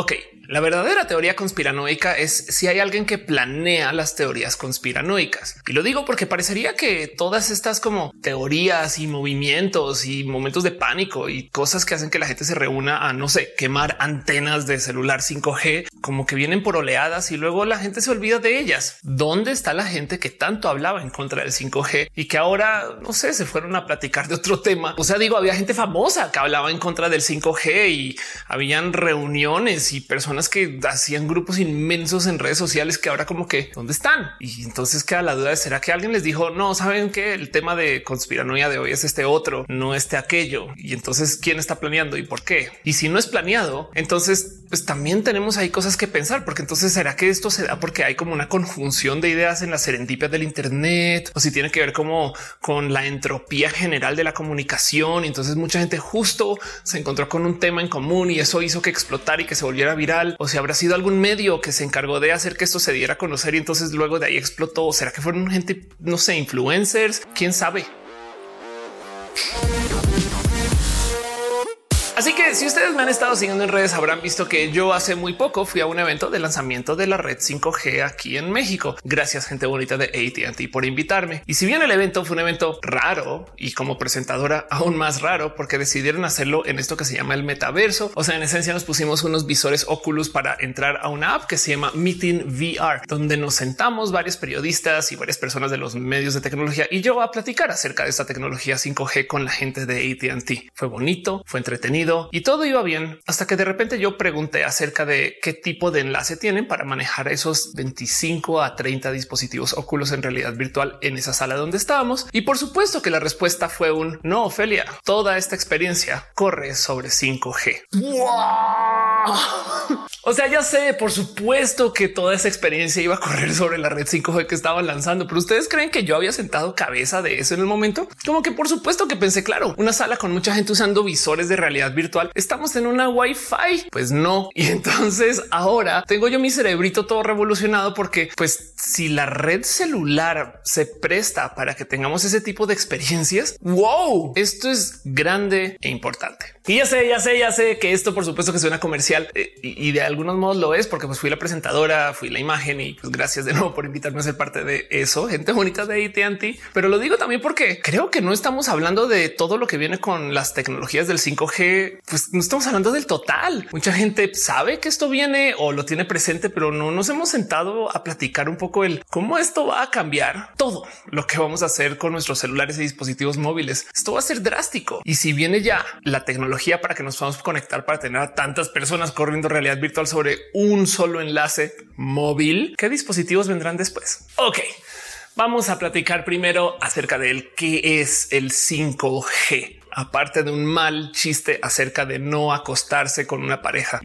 Ok, la verdadera teoría conspiranoica es si hay alguien que planea las teorías conspiranoicas. Y lo digo porque parecería que todas estas como teorías y movimientos y momentos de pánico y cosas que hacen que la gente se reúna a, no sé, quemar antenas de celular 5G, como que vienen por oleadas y luego la gente se olvida de ellas. ¿Dónde está la gente que tanto hablaba en contra del 5G y que ahora, no sé, se fueron a platicar de otro tema? O sea, digo, había gente famosa que hablaba en contra del 5G y habían reuniones y personas que hacían grupos inmensos en redes sociales que ahora como que dónde están. Y entonces queda la duda de será que alguien les dijo no saben que el tema de conspiranoia de hoy es este otro, no este aquello. Y entonces quién está planeando y por qué. Y si no es planeado, entonces pues también tenemos ahí cosas que pensar, porque entonces será que esto se da porque hay como una conjunción de ideas en la serendipia del Internet o si tiene que ver como con la entropía general de la comunicación. Y entonces mucha gente justo se encontró con un tema en común y eso hizo que explotara y que se volviera viral o si habrá sido algún medio que se encargó de hacer que esto se diera a conocer y entonces luego de ahí explotó. ¿O será que fueron gente, no sé, influencers? ¿Quién sabe? Así que si ustedes me han estado siguiendo en redes habrán visto que yo hace muy poco fui a un evento de lanzamiento de la red 5G aquí en México. Gracias gente bonita de AT&T por invitarme. Y si bien el evento fue un evento raro y como presentadora aún más raro porque decidieron hacerlo en esto que se llama el metaverso. O sea, en esencia nos pusimos unos visores Oculus para entrar a una app que se llama Meeting VR, donde nos sentamos varios periodistas y varias personas de los medios de tecnología y yo a platicar acerca de esta tecnología 5G con la gente de AT&T. Fue bonito, fue entretenido y todo iba bien hasta que de repente yo pregunté acerca de qué tipo de enlace tienen para manejar esos 25 a 30 dispositivos óculos en realidad virtual en esa sala donde estábamos. Y por supuesto que la respuesta fue un no, Ophelia. Toda esta experiencia corre sobre 5G. O sea, ya sé, por supuesto que toda esa experiencia iba a correr sobre la red 5G que estaban lanzando, pero ustedes creen que yo había sentado cabeza de eso en el momento? Como que por supuesto que pensé, claro, una sala con mucha gente usando visores de realidad virtual. Estamos en una Wi-Fi. Pues no. Y entonces ahora tengo yo mi cerebrito todo revolucionado porque pues si la red celular se presta para que tengamos ese tipo de experiencias, wow, esto es grande e importante. Y ya sé, ya sé, ya sé que esto por supuesto que suena comercial eh, y de algunos modos lo es porque pues fui la presentadora, fui la imagen y pues gracias de nuevo por invitarme a ser parte de eso. Gente bonita de AT&T, pero lo digo también porque creo que no estamos hablando de todo lo que viene con las tecnologías del 5G. Pues no estamos hablando del total. Mucha gente sabe que esto viene o lo tiene presente, pero no nos hemos sentado a platicar un poco el cómo esto va a cambiar todo lo que vamos a hacer con nuestros celulares y dispositivos móviles. Esto va a ser drástico. Y si viene ya la tecnología para que nos podamos conectar para tener a tantas personas corriendo realidad virtual sobre un solo enlace móvil. ¿Qué dispositivos vendrán después? Ok. Vamos a platicar primero acerca del qué es el 5G, aparte de un mal chiste acerca de no acostarse con una pareja.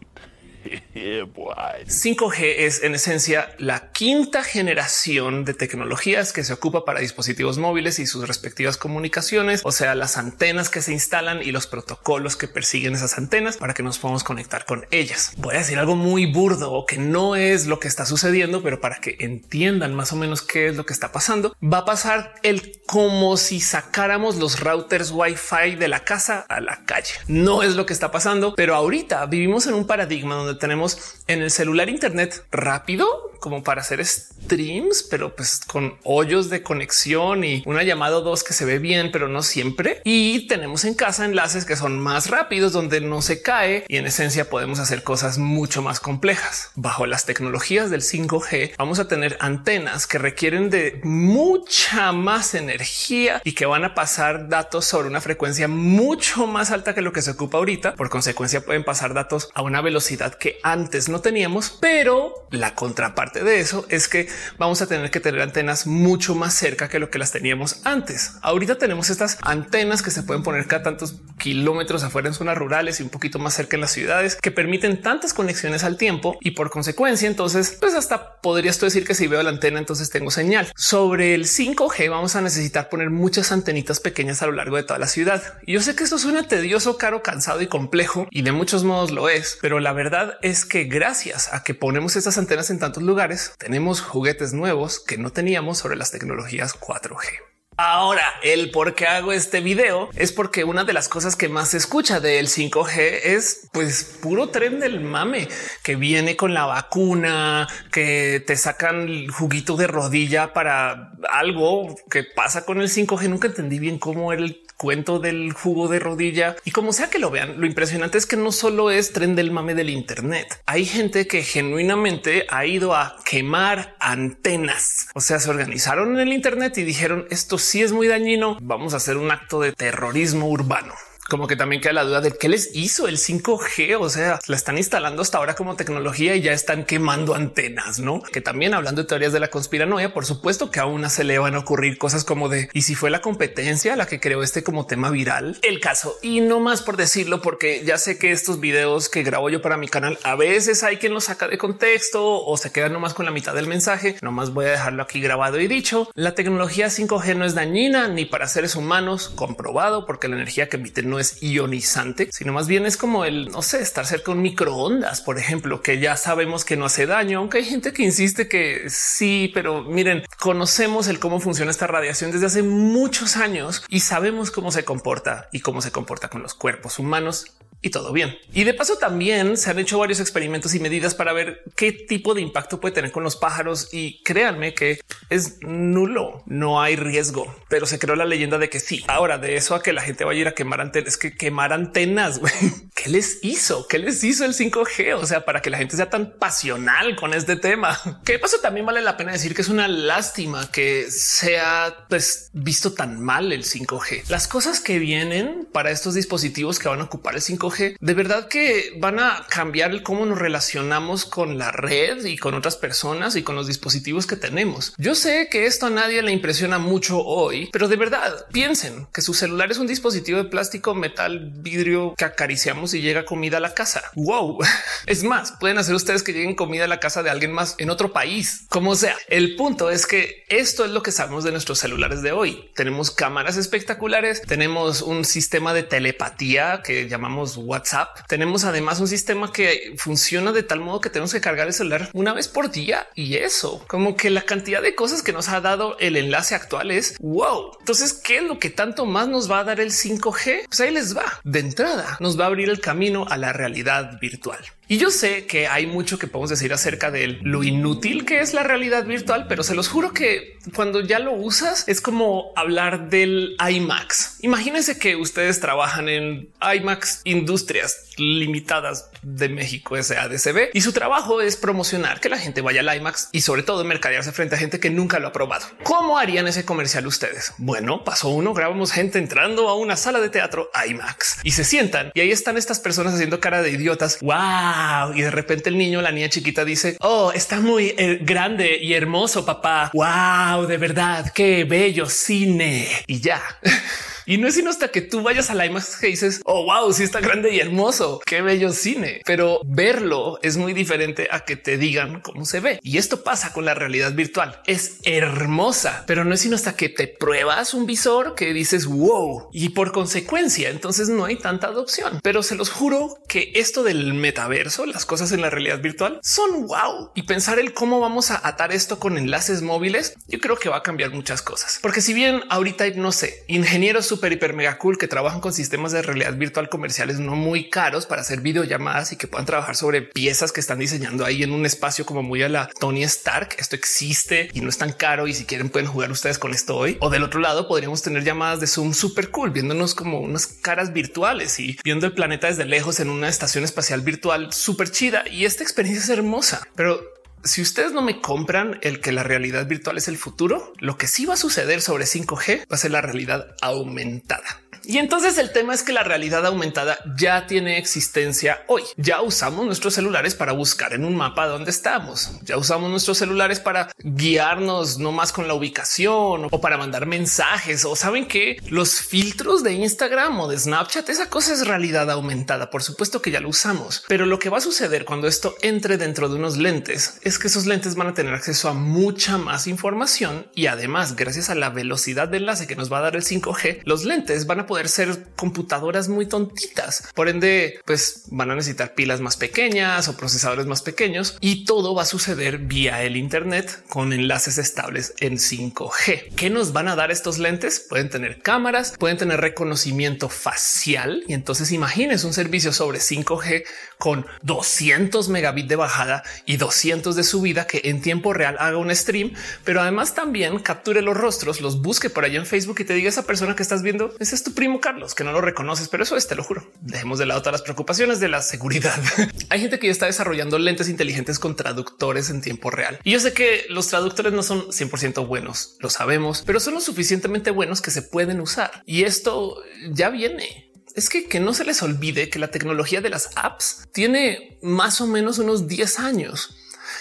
5G es en esencia la quinta generación de tecnologías que se ocupa para dispositivos móviles y sus respectivas comunicaciones, o sea, las antenas que se instalan y los protocolos que persiguen esas antenas para que nos podamos conectar con ellas. Voy a decir algo muy burdo o que no es lo que está sucediendo, pero para que entiendan más o menos qué es lo que está pasando, va a pasar el como si sacáramos los routers Wi-Fi de la casa a la calle. No es lo que está pasando, pero ahorita vivimos en un paradigma donde tenemos en el celular Internet rápido como para hacer streams, pero pues con hoyos de conexión y una llamada o dos que se ve bien, pero no siempre. Y tenemos en casa enlaces que son más rápidos, donde no se cae y en esencia podemos hacer cosas mucho más complejas. Bajo las tecnologías del 5G vamos a tener antenas que requieren de mucha más energía y que van a pasar datos sobre una frecuencia mucho más alta que lo que se ocupa ahorita. Por consecuencia pueden pasar datos a una velocidad que antes no teníamos, pero la contraparte de eso es que vamos a tener que tener antenas mucho más cerca que lo que las teníamos antes. Ahorita tenemos estas antenas que se pueden poner cada tantos kilómetros afuera en zonas rurales y un poquito más cerca en las ciudades que permiten tantas conexiones al tiempo y por consecuencia entonces pues hasta podrías tú decir que si veo la antena entonces tengo señal. Sobre el 5G vamos a necesitar poner muchas antenitas pequeñas a lo largo de toda la ciudad. Y yo sé que esto suena tedioso, caro, cansado y complejo y de muchos modos lo es, pero la verdad es que gracias a que ponemos estas antenas en tantos lugares tenemos juguetes nuevos que no teníamos sobre las tecnologías 4G. Ahora, el por qué hago este video es porque una de las cosas que más se escucha del 5G es pues puro tren del mame que viene con la vacuna, que te sacan juguito de rodilla para algo que pasa con el 5G. Nunca entendí bien cómo era el cuento del jugo de rodilla y como sea que lo vean, lo impresionante es que no solo es tren del mame del Internet. Hay gente que genuinamente ha ido a quemar antenas. O sea, se organizaron en el Internet y dijeron esto sí es muy dañino. Vamos a hacer un acto de terrorismo urbano como que también queda la duda de qué les hizo el 5G. O sea, la están instalando hasta ahora como tecnología y ya están quemando antenas, no? Que también hablando de teorías de la conspiranoia, por supuesto que aún se le van a ocurrir cosas como de y si fue la competencia la que creó este como tema viral, el caso y no más por decirlo, porque ya sé que estos videos que grabo yo para mi canal a veces hay quien los saca de contexto o se queda nomás con la mitad del mensaje. Nomás voy a dejarlo aquí grabado y dicho. La tecnología 5G no es dañina ni para seres humanos comprobado porque la energía que emiten no es ionizante, sino más bien es como el, no sé, estar cerca de un microondas, por ejemplo, que ya sabemos que no hace daño, aunque hay gente que insiste que sí, pero miren, conocemos el cómo funciona esta radiación desde hace muchos años y sabemos cómo se comporta y cómo se comporta con los cuerpos humanos y todo bien. Y de paso también se han hecho varios experimentos y medidas para ver qué tipo de impacto puede tener con los pájaros y créanme que es nulo, no hay riesgo, pero se creó la leyenda de que sí. Ahora de eso a que la gente vaya a ir a quemar antenas, que quemar antenas, ¿qué les hizo? ¿Qué les hizo el 5G? O sea, para que la gente sea tan pasional con este tema. Que de paso también vale la pena decir que es una lástima que sea pues, visto tan mal el 5G. Las cosas que vienen para estos dispositivos que van a ocupar el 5G de verdad que van a cambiar el cómo nos relacionamos con la red y con otras personas y con los dispositivos que tenemos. Yo sé que esto a nadie le impresiona mucho hoy, pero de verdad piensen que su celular es un dispositivo de plástico, metal, vidrio que acariciamos y llega comida a la casa. Wow. Es más, pueden hacer ustedes que lleguen comida a la casa de alguien más en otro país. Como sea, el punto es que esto es lo que sabemos de nuestros celulares de hoy. Tenemos cámaras espectaculares, tenemos un sistema de telepatía que llamamos WhatsApp. Tenemos además un sistema que funciona de tal modo que tenemos que cargar el celular una vez por día y eso como que la cantidad de cosas que nos ha dado el enlace actual es wow. Entonces, ¿qué es lo que tanto más nos va a dar el 5G? Pues ahí les va. De entrada, nos va a abrir el camino a la realidad virtual. Y yo sé que hay mucho que podemos decir acerca de lo inútil que es la realidad virtual, pero se los juro que cuando ya lo usas es como hablar del IMAX. Imagínense que ustedes trabajan en IMAX Industrias Limitadas de México, SADCB, y su trabajo es promocionar que la gente vaya al IMAX y sobre todo mercadearse frente a gente que nunca lo ha probado. ¿Cómo harían ese comercial ustedes? Bueno, pasó uno, grabamos gente entrando a una sala de teatro IMAX y se sientan y ahí están estas personas haciendo cara de idiotas. Wow y de repente el niño, la niña chiquita dice, oh, está muy eh, grande y hermoso, papá. Wow, de verdad, qué bello cine. Y ya. Y no es sino hasta que tú vayas a la imagen que dices, oh, wow, sí está grande y hermoso, qué bello cine. Pero verlo es muy diferente a que te digan cómo se ve. Y esto pasa con la realidad virtual. Es hermosa, pero no es sino hasta que te pruebas un visor que dices, wow, y por consecuencia, entonces no hay tanta adopción. Pero se los juro que esto del metaverso, las cosas en la realidad virtual son wow. Y pensar el cómo vamos a atar esto con enlaces móviles, yo creo que va a cambiar muchas cosas. Porque si bien ahorita, no sé, ingenieros súper, hiper, mega cool que trabajan con sistemas de realidad virtual comerciales no muy caros para hacer videollamadas y que puedan trabajar sobre piezas que están diseñando ahí en un espacio como muy a la Tony Stark. Esto existe y no es tan caro. Y si quieren, pueden jugar ustedes con esto hoy. O del otro lado, podríamos tener llamadas de Zoom súper cool, viéndonos como unas caras virtuales y viendo el planeta desde lejos en una estación espacial virtual súper chida. Y esta experiencia es hermosa, pero si ustedes no me compran el que la realidad virtual es el futuro, lo que sí va a suceder sobre 5G va a ser la realidad aumentada. Y entonces el tema es que la realidad aumentada ya tiene existencia hoy. Ya usamos nuestros celulares para buscar en un mapa dónde estamos. Ya usamos nuestros celulares para guiarnos no más con la ubicación o para mandar mensajes o saben que los filtros de Instagram o de Snapchat, esa cosa es realidad aumentada. Por supuesto que ya lo usamos, pero lo que va a suceder cuando esto entre dentro de unos lentes es que esos lentes van a tener acceso a mucha más información y además gracias a la velocidad de enlace que nos va a dar el 5G, los lentes van a poder poder ser computadoras muy tontitas. Por ende, pues van a necesitar pilas más pequeñas o procesadores más pequeños y todo va a suceder vía el Internet con enlaces estables en 5G. ¿Qué nos van a dar estos lentes? Pueden tener cámaras, pueden tener reconocimiento facial y entonces imagines un servicio sobre 5G con 200 megabits de bajada y 200 de subida que en tiempo real haga un stream, pero además también capture los rostros, los busque por allá en Facebook y te diga esa persona que estás viendo, ese es tu Carlos, que no lo reconoces, pero eso es, te lo juro. Dejemos de lado todas las preocupaciones de la seguridad. Hay gente que ya está desarrollando lentes inteligentes con traductores en tiempo real. Y yo sé que los traductores no son 100% buenos, lo sabemos, pero son lo suficientemente buenos que se pueden usar. Y esto ya viene es que, que no se les olvide que la tecnología de las apps tiene más o menos unos 10 años.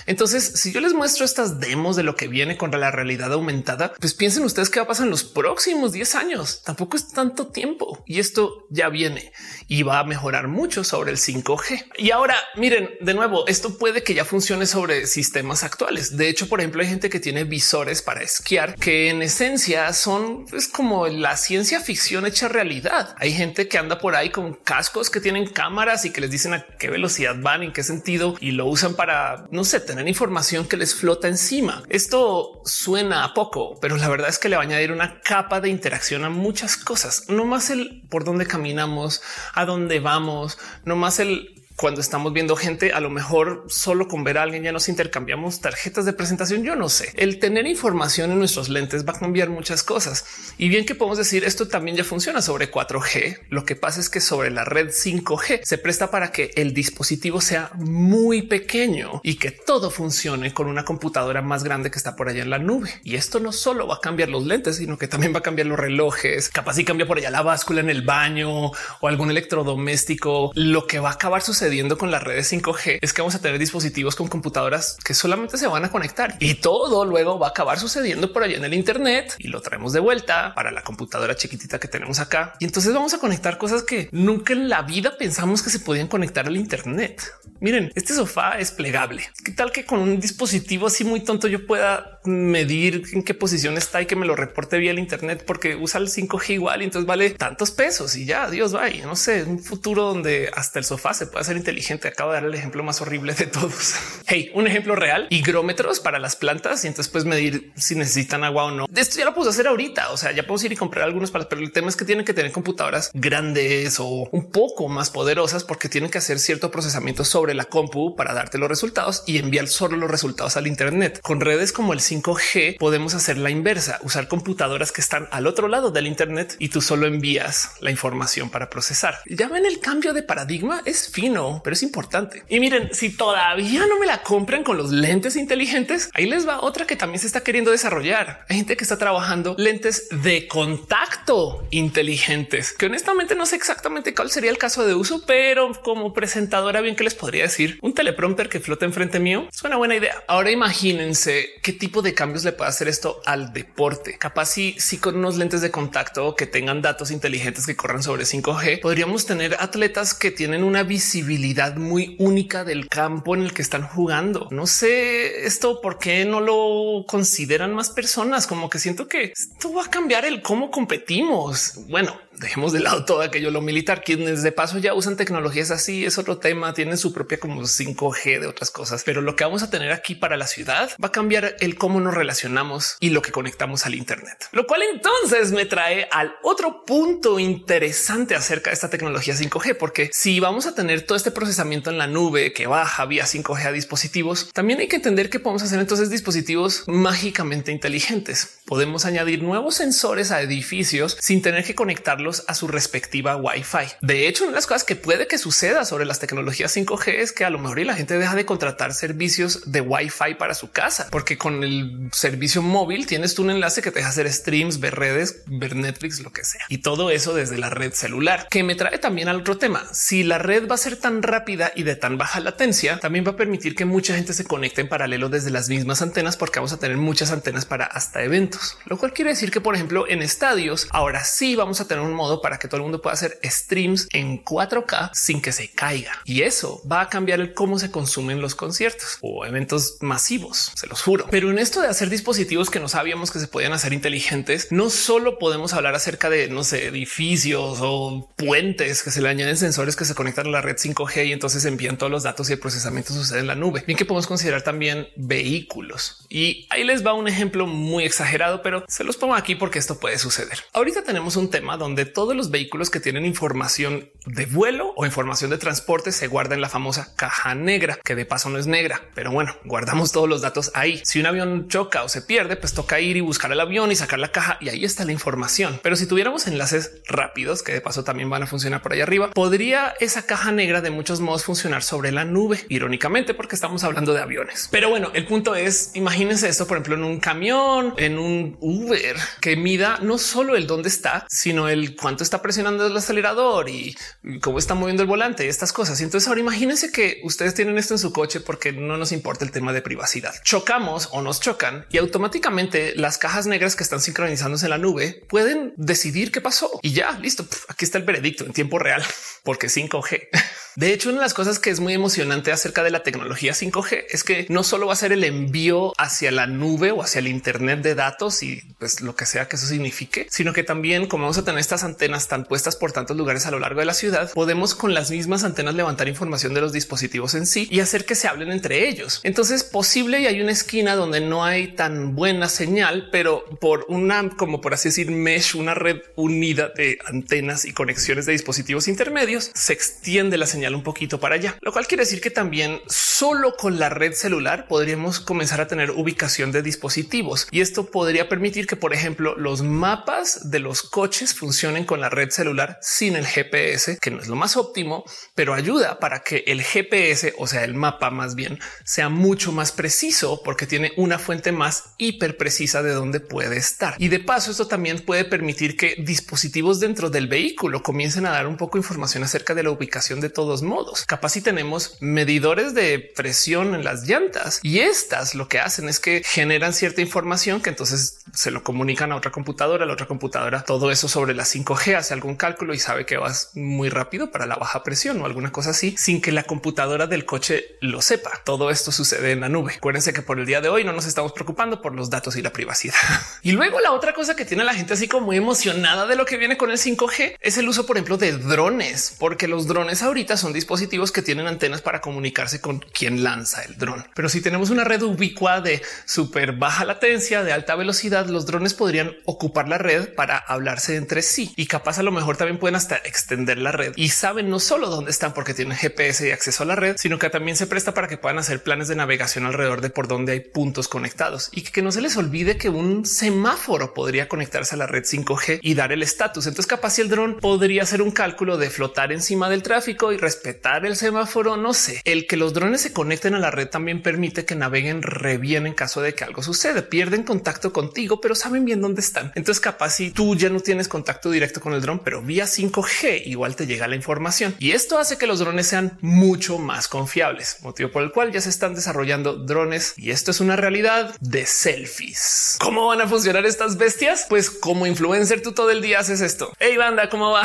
Entonces, si yo les muestro estas demos de lo que viene contra la realidad aumentada, pues piensen ustedes qué va a pasar en los próximos 10 años. Tampoco es tanto tiempo y esto ya viene y va a mejorar mucho sobre el 5G. Y ahora miren de nuevo, esto puede que ya funcione sobre sistemas actuales. De hecho, por ejemplo, hay gente que tiene visores para esquiar que en esencia son es como la ciencia ficción hecha realidad. Hay gente que anda por ahí con cascos que tienen cámaras y que les dicen a qué velocidad van, en qué sentido y lo usan para no sé, tener información que les flota encima. Esto suena a poco, pero la verdad es que le va a añadir una capa de interacción a muchas cosas, no más el por dónde caminamos, a dónde vamos, no más el cuando estamos viendo gente, a lo mejor solo con ver a alguien ya nos intercambiamos tarjetas de presentación. Yo no sé. El tener información en nuestros lentes va a cambiar muchas cosas. Y bien que podemos decir esto también ya funciona sobre 4G. Lo que pasa es que sobre la red 5G se presta para que el dispositivo sea muy pequeño y que todo funcione con una computadora más grande que está por allá en la nube. Y esto no solo va a cambiar los lentes, sino que también va a cambiar los relojes. Capaz y cambia por allá la báscula en el baño o algún electrodoméstico. Lo que va a acabar sucediendo con las redes 5G es que vamos a tener dispositivos con computadoras que solamente se van a conectar y todo luego va a acabar sucediendo por allá en el Internet y lo traemos de vuelta para la computadora chiquitita que tenemos acá. Y entonces vamos a conectar cosas que nunca en la vida pensamos que se podían conectar al Internet. Miren, este sofá es plegable. ¿Qué tal que con un dispositivo así muy tonto yo pueda medir en qué posición está y que me lo reporte vía el Internet porque usa el 5G igual y entonces vale tantos pesos y ya, Dios vaya, no sé, un futuro donde hasta el sofá se puede hacer inteligente. Acabo de dar el ejemplo más horrible de todos. Hey, un ejemplo real, higrómetros para las plantas y entonces puedes medir si necesitan agua o no. De esto ya lo puedo hacer ahorita. O sea, ya puedo ir y comprar algunos para, pero el tema es que tienen que tener computadoras grandes o un poco más poderosas porque tienen que hacer cierto procesamiento sobre la compu para darte los resultados y enviar solo los resultados al Internet. Con redes como el 5G podemos hacer la inversa, usar computadoras que están al otro lado del Internet y tú solo envías la información para procesar. Ya ven el cambio de paradigma es fino pero es importante. Y miren, si todavía no me la compran con los lentes inteligentes, ahí les va otra que también se está queriendo desarrollar. Hay gente que está trabajando lentes de contacto inteligentes, que honestamente no sé exactamente cuál sería el caso de uso, pero como presentadora bien que les podría decir un teleprompter que flota enfrente mío es una buena idea. Ahora imagínense qué tipo de cambios le puede hacer esto al deporte. Capaz si, si con unos lentes de contacto que tengan datos inteligentes que corran sobre 5G, podríamos tener atletas que tienen una visibilidad muy única del campo en el que están jugando. No sé esto por qué no lo consideran más personas, como que siento que esto va a cambiar el cómo competimos. Bueno, dejemos de lado todo aquello lo militar. Quienes de paso ya usan tecnologías así es otro tema. Tienen su propia como 5G de otras cosas, pero lo que vamos a tener aquí para la ciudad va a cambiar el cómo nos relacionamos y lo que conectamos al Internet, lo cual entonces me trae al otro punto interesante acerca de esta tecnología 5G, porque si vamos a tener todo este procesamiento en la nube que baja vía 5G a dispositivos, también hay que entender que podemos hacer entonces dispositivos mágicamente inteligentes. Podemos añadir nuevos sensores a edificios sin tener que conectarlos a su respectiva Wi-Fi. De hecho, una de las cosas que puede que suceda sobre las tecnologías 5G es que a lo mejor la gente deja de contratar servicios de Wi-Fi para su casa, porque con el servicio móvil tienes tú un enlace que te deja hacer streams, ver redes, ver Netflix, lo que sea. Y todo eso desde la red celular, que me trae también al otro tema. Si la red va a ser tan rápida y de tan baja latencia, también va a permitir que mucha gente se conecte en paralelo desde las mismas antenas, porque vamos a tener muchas antenas para hasta eventos, lo cual quiere decir que, por ejemplo, en estadios, ahora sí vamos a tener un modo para que todo el mundo pueda hacer streams en 4K sin que se caiga. Y eso va a cambiar el cómo se consumen los conciertos o eventos masivos, se los juro. Pero en esto de hacer dispositivos que no sabíamos que se podían hacer inteligentes, no solo podemos hablar acerca de, no sé, edificios o puentes que se le añaden sensores que se conectan a la red 5G y entonces envían todos los datos y el procesamiento sucede en la nube. Bien que podemos considerar también vehículos. Y ahí les va un ejemplo muy exagerado, pero se los pongo aquí porque esto puede suceder. Ahorita tenemos un tema donde todos los vehículos que tienen información de vuelo o información de transporte se guarda en la famosa caja negra, que de paso no es negra, pero bueno, guardamos todos los datos ahí. Si un avión choca o se pierde, pues toca ir y buscar el avión y sacar la caja y ahí está la información. Pero si tuviéramos enlaces rápidos, que de paso también van a funcionar por ahí arriba, podría esa caja negra de muchos modos funcionar sobre la nube, irónicamente, porque estamos hablando de aviones. Pero bueno, el punto es, imagínense esto, por ejemplo, en un camión, en un Uber, que mida no solo el dónde está, sino el cuánto está presionando el acelerador y cómo está moviendo el volante, estas cosas. Y entonces ahora imagínense que ustedes tienen esto en su coche porque no nos importa el tema de privacidad. Chocamos o nos chocan y automáticamente las cajas negras que están sincronizándose en la nube pueden decidir qué pasó y ya listo. Aquí está el veredicto en tiempo real porque 5G. De hecho, una de las cosas que es muy emocionante acerca de la tecnología 5G es que no solo va a ser el envío hacia la nube o hacia el Internet de datos y pues lo que sea que eso signifique, sino que también como vamos a tener estas antenas tan puestas por tantos lugares a lo largo de la ciudad, podemos con las mismas antenas levantar información de los dispositivos en sí y hacer que se hablen entre ellos. Entonces posible y hay una esquina donde no hay tan buena señal, pero por una, como por así decir, mesh, una red unida de antenas y conexiones de dispositivos intermedios, se extiende la señal un poquito para allá, lo cual quiere decir que también solo con la red celular podríamos comenzar a tener ubicación de dispositivos y esto podría permitir que, por ejemplo, los mapas de los coches funcionen con la red celular sin el GPS, que no es lo más óptimo, pero ayuda para que el GPS, o sea, el mapa más bien, sea mucho más preciso porque tiene una fuente más hiper precisa de dónde puede estar. Y de paso, esto también puede permitir que dispositivos dentro del vehículo comiencen a dar un poco de información acerca de la ubicación de todo modos. Capaz si tenemos medidores de presión en las llantas y estas lo que hacen es que generan cierta información que entonces se lo comunican a otra computadora, a la otra computadora, todo eso sobre la 5G hace algún cálculo y sabe que vas muy rápido para la baja presión o alguna cosa así sin que la computadora del coche lo sepa. Todo esto sucede en la nube. Acuérdense que por el día de hoy no nos estamos preocupando por los datos y la privacidad. y luego la otra cosa que tiene la gente así como muy emocionada de lo que viene con el 5G es el uso, por ejemplo, de drones, porque los drones ahorita son dispositivos que tienen antenas para comunicarse con quien lanza el dron. Pero si tenemos una red ubicua de súper baja latencia, de alta velocidad, los drones podrían ocupar la red para hablarse entre sí y capaz a lo mejor también pueden hasta extender la red y saben no solo dónde están porque tienen GPS y acceso a la red, sino que también se presta para que puedan hacer planes de navegación alrededor de por donde hay puntos conectados y que no se les olvide que un semáforo podría conectarse a la red 5G y dar el estatus. Entonces capaz si el dron podría hacer un cálculo de flotar encima del tráfico y respetar el semáforo, no sé. El que los drones se conecten a la red también permite que naveguen re bien en caso de que algo suceda. Pierden contacto contigo, pero saben bien dónde están. Entonces, capaz si tú ya no tienes contacto directo con el dron, pero vía 5G igual te llega la información y esto hace que los drones sean mucho más confiables, motivo por el cual ya se están desarrollando drones y esto es una realidad de selfies. ¿Cómo van a funcionar estas bestias? Pues como influencer tú todo el día haces esto. Hey banda, ¿cómo va?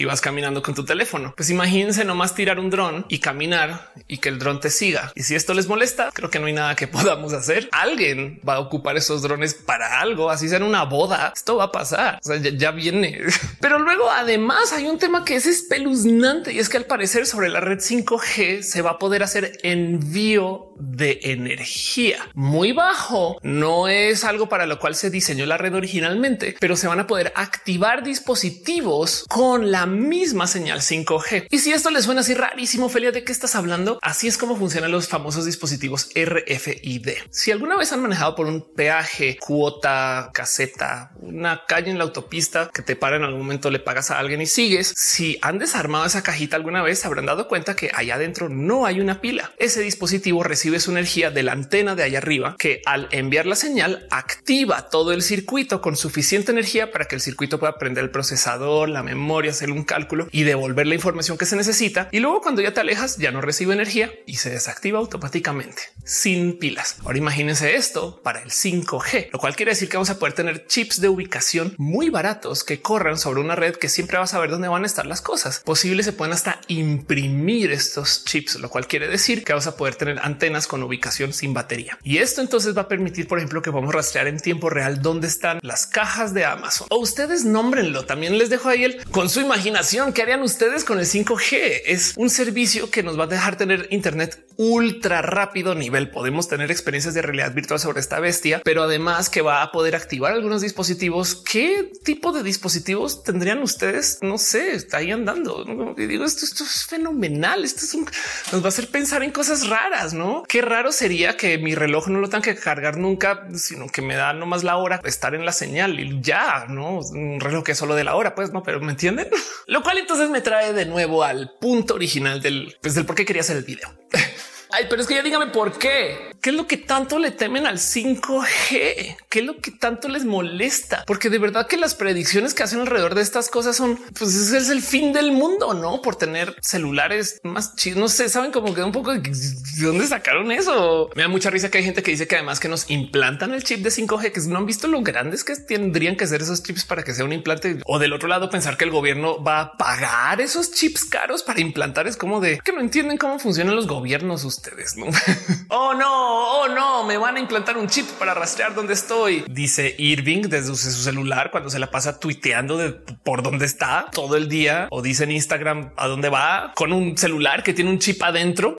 Y vas caminando con tu teléfono. Pues imagínense nomás tirar un dron y caminar y que el dron te siga. Y si esto les molesta, creo que no hay nada que podamos hacer. Alguien va a ocupar esos drones para algo, así sea en una boda. Esto va a pasar. O sea, ya, ya viene. Pero luego además hay un tema que es espeluznante y es que al parecer sobre la red 5G se va a poder hacer envío de energía muy bajo. No es algo para lo cual se diseñó la red originalmente, pero se van a poder activar dispositivos con la misma señal 5G. Y si esto le suena así rarísimo, Felia, ¿de qué estás hablando? Así es como funcionan los famosos dispositivos RFID. Si alguna vez han manejado por un peaje, cuota, caseta, una calle en la autopista que te para en algún momento, le pagas a alguien y sigues. Si han desarmado esa cajita alguna vez, habrán dado cuenta que allá adentro no hay una pila. Ese dispositivo recibe su energía de la antena de allá arriba, que al enviar la señal activa todo el circuito con suficiente energía para que el circuito pueda prender el procesador, la memoria, hacer un cálculo y devolver la información que se necesita. Y luego cuando ya te alejas, ya no recibe energía y se desactiva automáticamente sin pilas. Ahora imagínense esto para el 5G, lo cual quiere decir que vamos a poder tener chips de ubicación muy baratos que corran sobre una red que siempre va a saber dónde van a estar las cosas. Posible se pueden hasta imprimir estos chips, lo cual quiere decir que vamos a poder tener antenas con ubicación sin batería. Y esto entonces va a permitir, por ejemplo, que vamos a rastrear en tiempo real dónde están las cajas de Amazon o ustedes nómbrenlo. También les dejo ahí el con su imaginación. ¿Qué harían ustedes con el 5G? Es un servicio que nos va a dejar tener Internet ultra rápido nivel. Podemos tener experiencias de realidad virtual sobre esta bestia, pero además que va a poder activar algunos dispositivos. ¿Qué tipo de dispositivos tendrían ustedes? No sé, está ahí andando. Y digo, esto, esto es fenomenal. Esto es un, nos va a hacer pensar en cosas raras, ¿no? Qué raro sería que mi reloj no lo tenga que cargar nunca, sino que me da nomás la hora estar en la señal y ya, ¿no? Un reloj que es solo de la hora, pues no, pero ¿me entienden? Lo cual entonces me trae de nuevo al punto original del, pues, del por qué quería hacer el video. Ay, pero es que ya dígame por qué. ¿Qué es lo que tanto le temen al 5G? ¿Qué es lo que tanto les molesta? Porque de verdad que las predicciones que hacen alrededor de estas cosas son, pues es el fin del mundo, ¿no? Por tener celulares más chidos. No sé, saben como que un poco de dónde sacaron eso. Me da mucha risa que hay gente que dice que además que nos implantan el chip de 5G, que no han visto lo grandes que tendrían que ser esos chips para que sea un implante. O del otro lado pensar que el gobierno va a pagar esos chips caros para implantar es como de que no entienden cómo funcionan los gobiernos ustedes. ¿no? oh no, oh no, me van a implantar un chip para rastrear dónde estoy. Dice Irving desde su celular cuando se la pasa tuiteando de por dónde está todo el día o dice en Instagram a dónde va con un celular que tiene un chip adentro.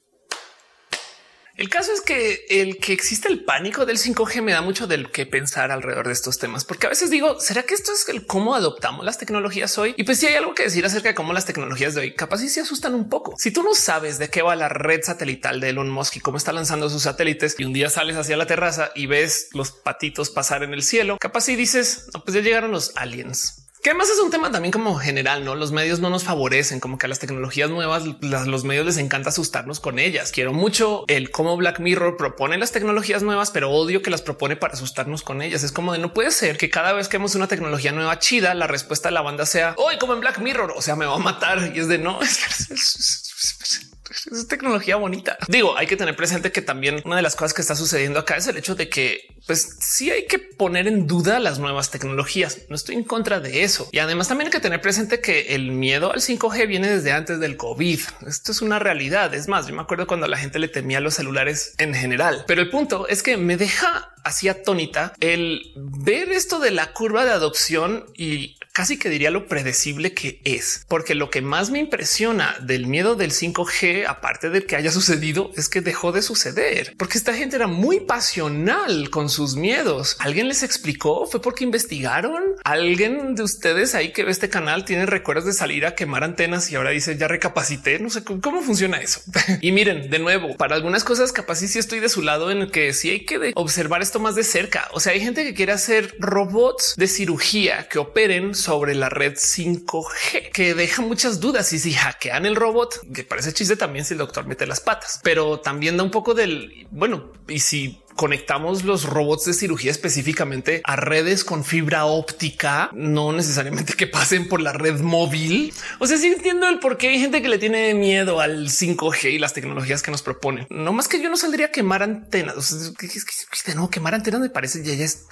El caso es que el que existe el pánico del 5G me da mucho del que pensar alrededor de estos temas, porque a veces digo, ¿será que esto es el cómo adoptamos las tecnologías hoy? Y pues si hay algo que decir acerca de cómo las tecnologías de hoy capaz si se asustan un poco. Si tú no sabes de qué va la red satelital de Elon Musk y cómo está lanzando sus satélites y un día sales hacia la terraza y ves los patitos pasar en el cielo, capaz si dices, pues ya llegaron los aliens. Que además es un tema también como general, no los medios no nos favorecen, como que a las tecnologías nuevas, los medios les encanta asustarnos con ellas. Quiero mucho el cómo Black Mirror propone las tecnologías nuevas, pero odio que las propone para asustarnos con ellas. Es como de no puede ser que cada vez que vemos una tecnología nueva chida, la respuesta de la banda sea hoy como en Black Mirror, o sea, me va a matar y es de no. tecnología bonita. Digo, hay que tener presente que también una de las cosas que está sucediendo acá es el hecho de que pues sí hay que poner en duda las nuevas tecnologías. No estoy en contra de eso. Y además también hay que tener presente que el miedo al 5G viene desde antes del COVID. Esto es una realidad. Es más, yo me acuerdo cuando la gente le temía a los celulares en general. Pero el punto es que me deja así atónita el ver esto de la curva de adopción y casi que diría lo predecible que es, porque lo que más me impresiona del miedo del 5G, aparte de que haya sucedido, es que dejó de suceder, porque esta gente era muy pasional con sus miedos. ¿Alguien les explicó? ¿Fue porque investigaron? ¿Alguien de ustedes ahí que ve este canal tiene recuerdos de salir a quemar antenas y ahora dice ya recapacité? No sé cómo funciona eso. y miren, de nuevo, para algunas cosas capaz sí, estoy de su lado en el que sí hay que observar esto más de cerca. O sea, hay gente que quiere hacer robots de cirugía que operen sobre la red 5G, que deja muchas dudas y si hackean el robot, que parece chiste también si el doctor mete las patas, pero también da un poco del, bueno, y si conectamos los robots de cirugía específicamente a redes con fibra óptica, no necesariamente que pasen por la red móvil. O sea, sí entiendo el por qué hay gente que le tiene miedo al 5G y las tecnologías que nos proponen. No más que yo no saldría a quemar antenas. O que no quemar antenas me parece ya, ya es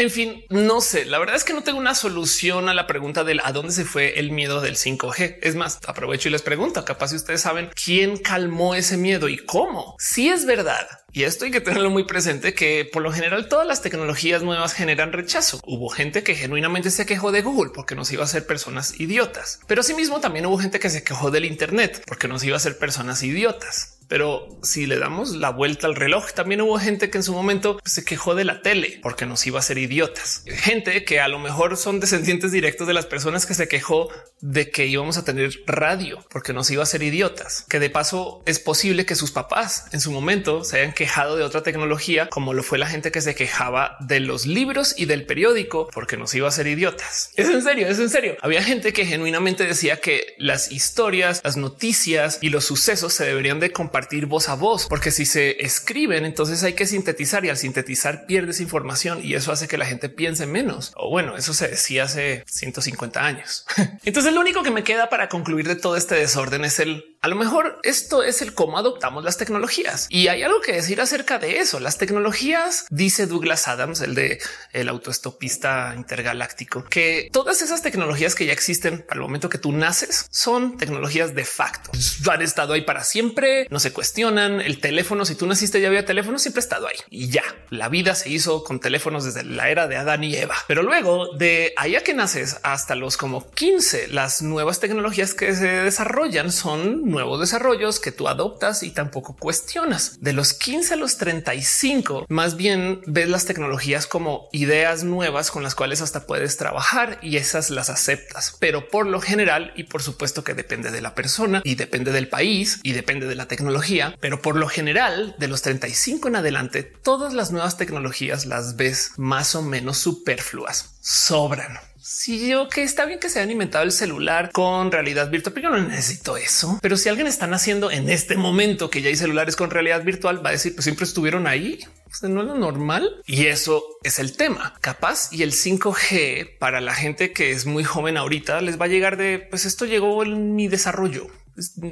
en fin, no sé. La verdad es que no tengo una solución a la pregunta del a dónde se fue el miedo del 5G. Es más, aprovecho y les pregunto, capaz si ustedes saben quién calmó ese miedo y cómo. Si es verdad y esto hay que tenerlo muy presente que por lo general todas las tecnologías nuevas generan rechazo. Hubo gente que genuinamente se quejó de Google porque nos iba a ser personas idiotas, pero asimismo también hubo gente que se quejó del Internet porque nos iba a ser personas idiotas. Pero si le damos la vuelta al reloj, también hubo gente que en su momento se quejó de la tele porque nos iba a ser idiotas. Gente que a lo mejor son descendientes directos de las personas que se quejó de que íbamos a tener radio porque nos iba a ser idiotas. Que de paso es posible que sus papás en su momento se hayan quejado de otra tecnología, como lo fue la gente que se quejaba de los libros y del periódico porque nos iba a ser idiotas. Es en serio, es en serio. Había gente que genuinamente decía que las historias, las noticias y los sucesos se deberían de compartir compartir voz a voz, porque si se escriben, entonces hay que sintetizar y al sintetizar pierdes información y eso hace que la gente piense menos. O bueno, eso se decía hace 150 años. entonces lo único que me queda para concluir de todo este desorden es el a lo mejor esto es el cómo adoptamos las tecnologías y hay algo que decir acerca de eso. Las tecnologías, dice Douglas Adams, el de el autoestopista intergaláctico, que todas esas tecnologías que ya existen al momento que tú naces son tecnologías de facto. Han estado ahí para siempre, no se cuestionan. El teléfono, si tú naciste ya había teléfono, siempre ha estado ahí y ya la vida se hizo con teléfonos desde la era de Adán y Eva. Pero luego de allá que naces hasta los como 15, las nuevas tecnologías que se desarrollan son nuevos desarrollos que tú adoptas y tampoco cuestionas. De los 15 a los 35, más bien ves las tecnologías como ideas nuevas con las cuales hasta puedes trabajar y esas las aceptas. Pero por lo general, y por supuesto que depende de la persona y depende del país y depende de la tecnología, pero por lo general, de los 35 en adelante, todas las nuevas tecnologías las ves más o menos superfluas, sobran. Si yo que está bien que se haya inventado el celular con realidad virtual, pero yo no necesito eso. Pero si alguien está haciendo en este momento que ya hay celulares con realidad virtual, va a decir, pues siempre estuvieron ahí. no es lo normal. Y eso es el tema. Capaz y el 5G para la gente que es muy joven ahorita les va a llegar de, pues esto llegó en mi desarrollo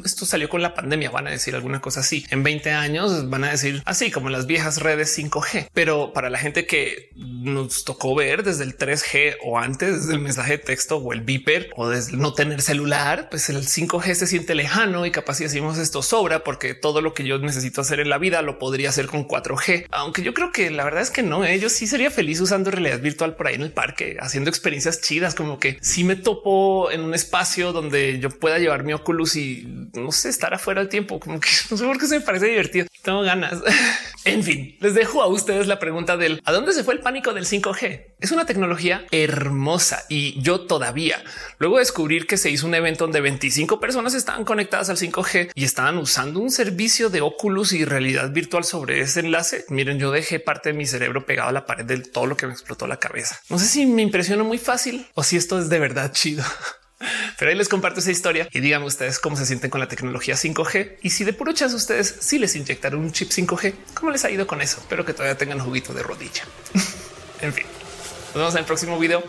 esto salió con la pandemia, van a decir alguna cosa así. En 20 años van a decir así como las viejas redes 5G, pero para la gente que nos tocó ver desde el 3G o antes, desde el mensaje de texto o el beeper o desde no tener celular, pues el 5G se siente lejano y capaz si decimos esto sobra porque todo lo que yo necesito hacer en la vida lo podría hacer con 4G. Aunque yo creo que la verdad es que no, ¿eh? yo sí sería feliz usando realidad virtual por ahí en el parque, haciendo experiencias chidas, como que si me topo en un espacio donde yo pueda llevar mi Oculus y no sé, estar afuera del tiempo, como que no sé por qué se me parece divertido. Tengo ganas. en fin, les dejo a ustedes la pregunta del a dónde se fue el pánico del 5G. Es una tecnología hermosa y yo todavía luego descubrir que se hizo un evento donde 25 personas estaban conectadas al 5G y estaban usando un servicio de Oculus y realidad virtual sobre ese enlace. Miren, yo dejé parte de mi cerebro pegado a la pared de todo lo que me explotó la cabeza. No sé si me impresionó muy fácil o si esto es de verdad chido. Pero ahí les comparto esa historia y díganme ustedes cómo se sienten con la tecnología 5G y si de puro chance ustedes si les inyectaron un chip 5G, cómo les ha ido con eso. Espero que todavía tengan juguito de rodilla. en fin, nos vemos en el próximo video.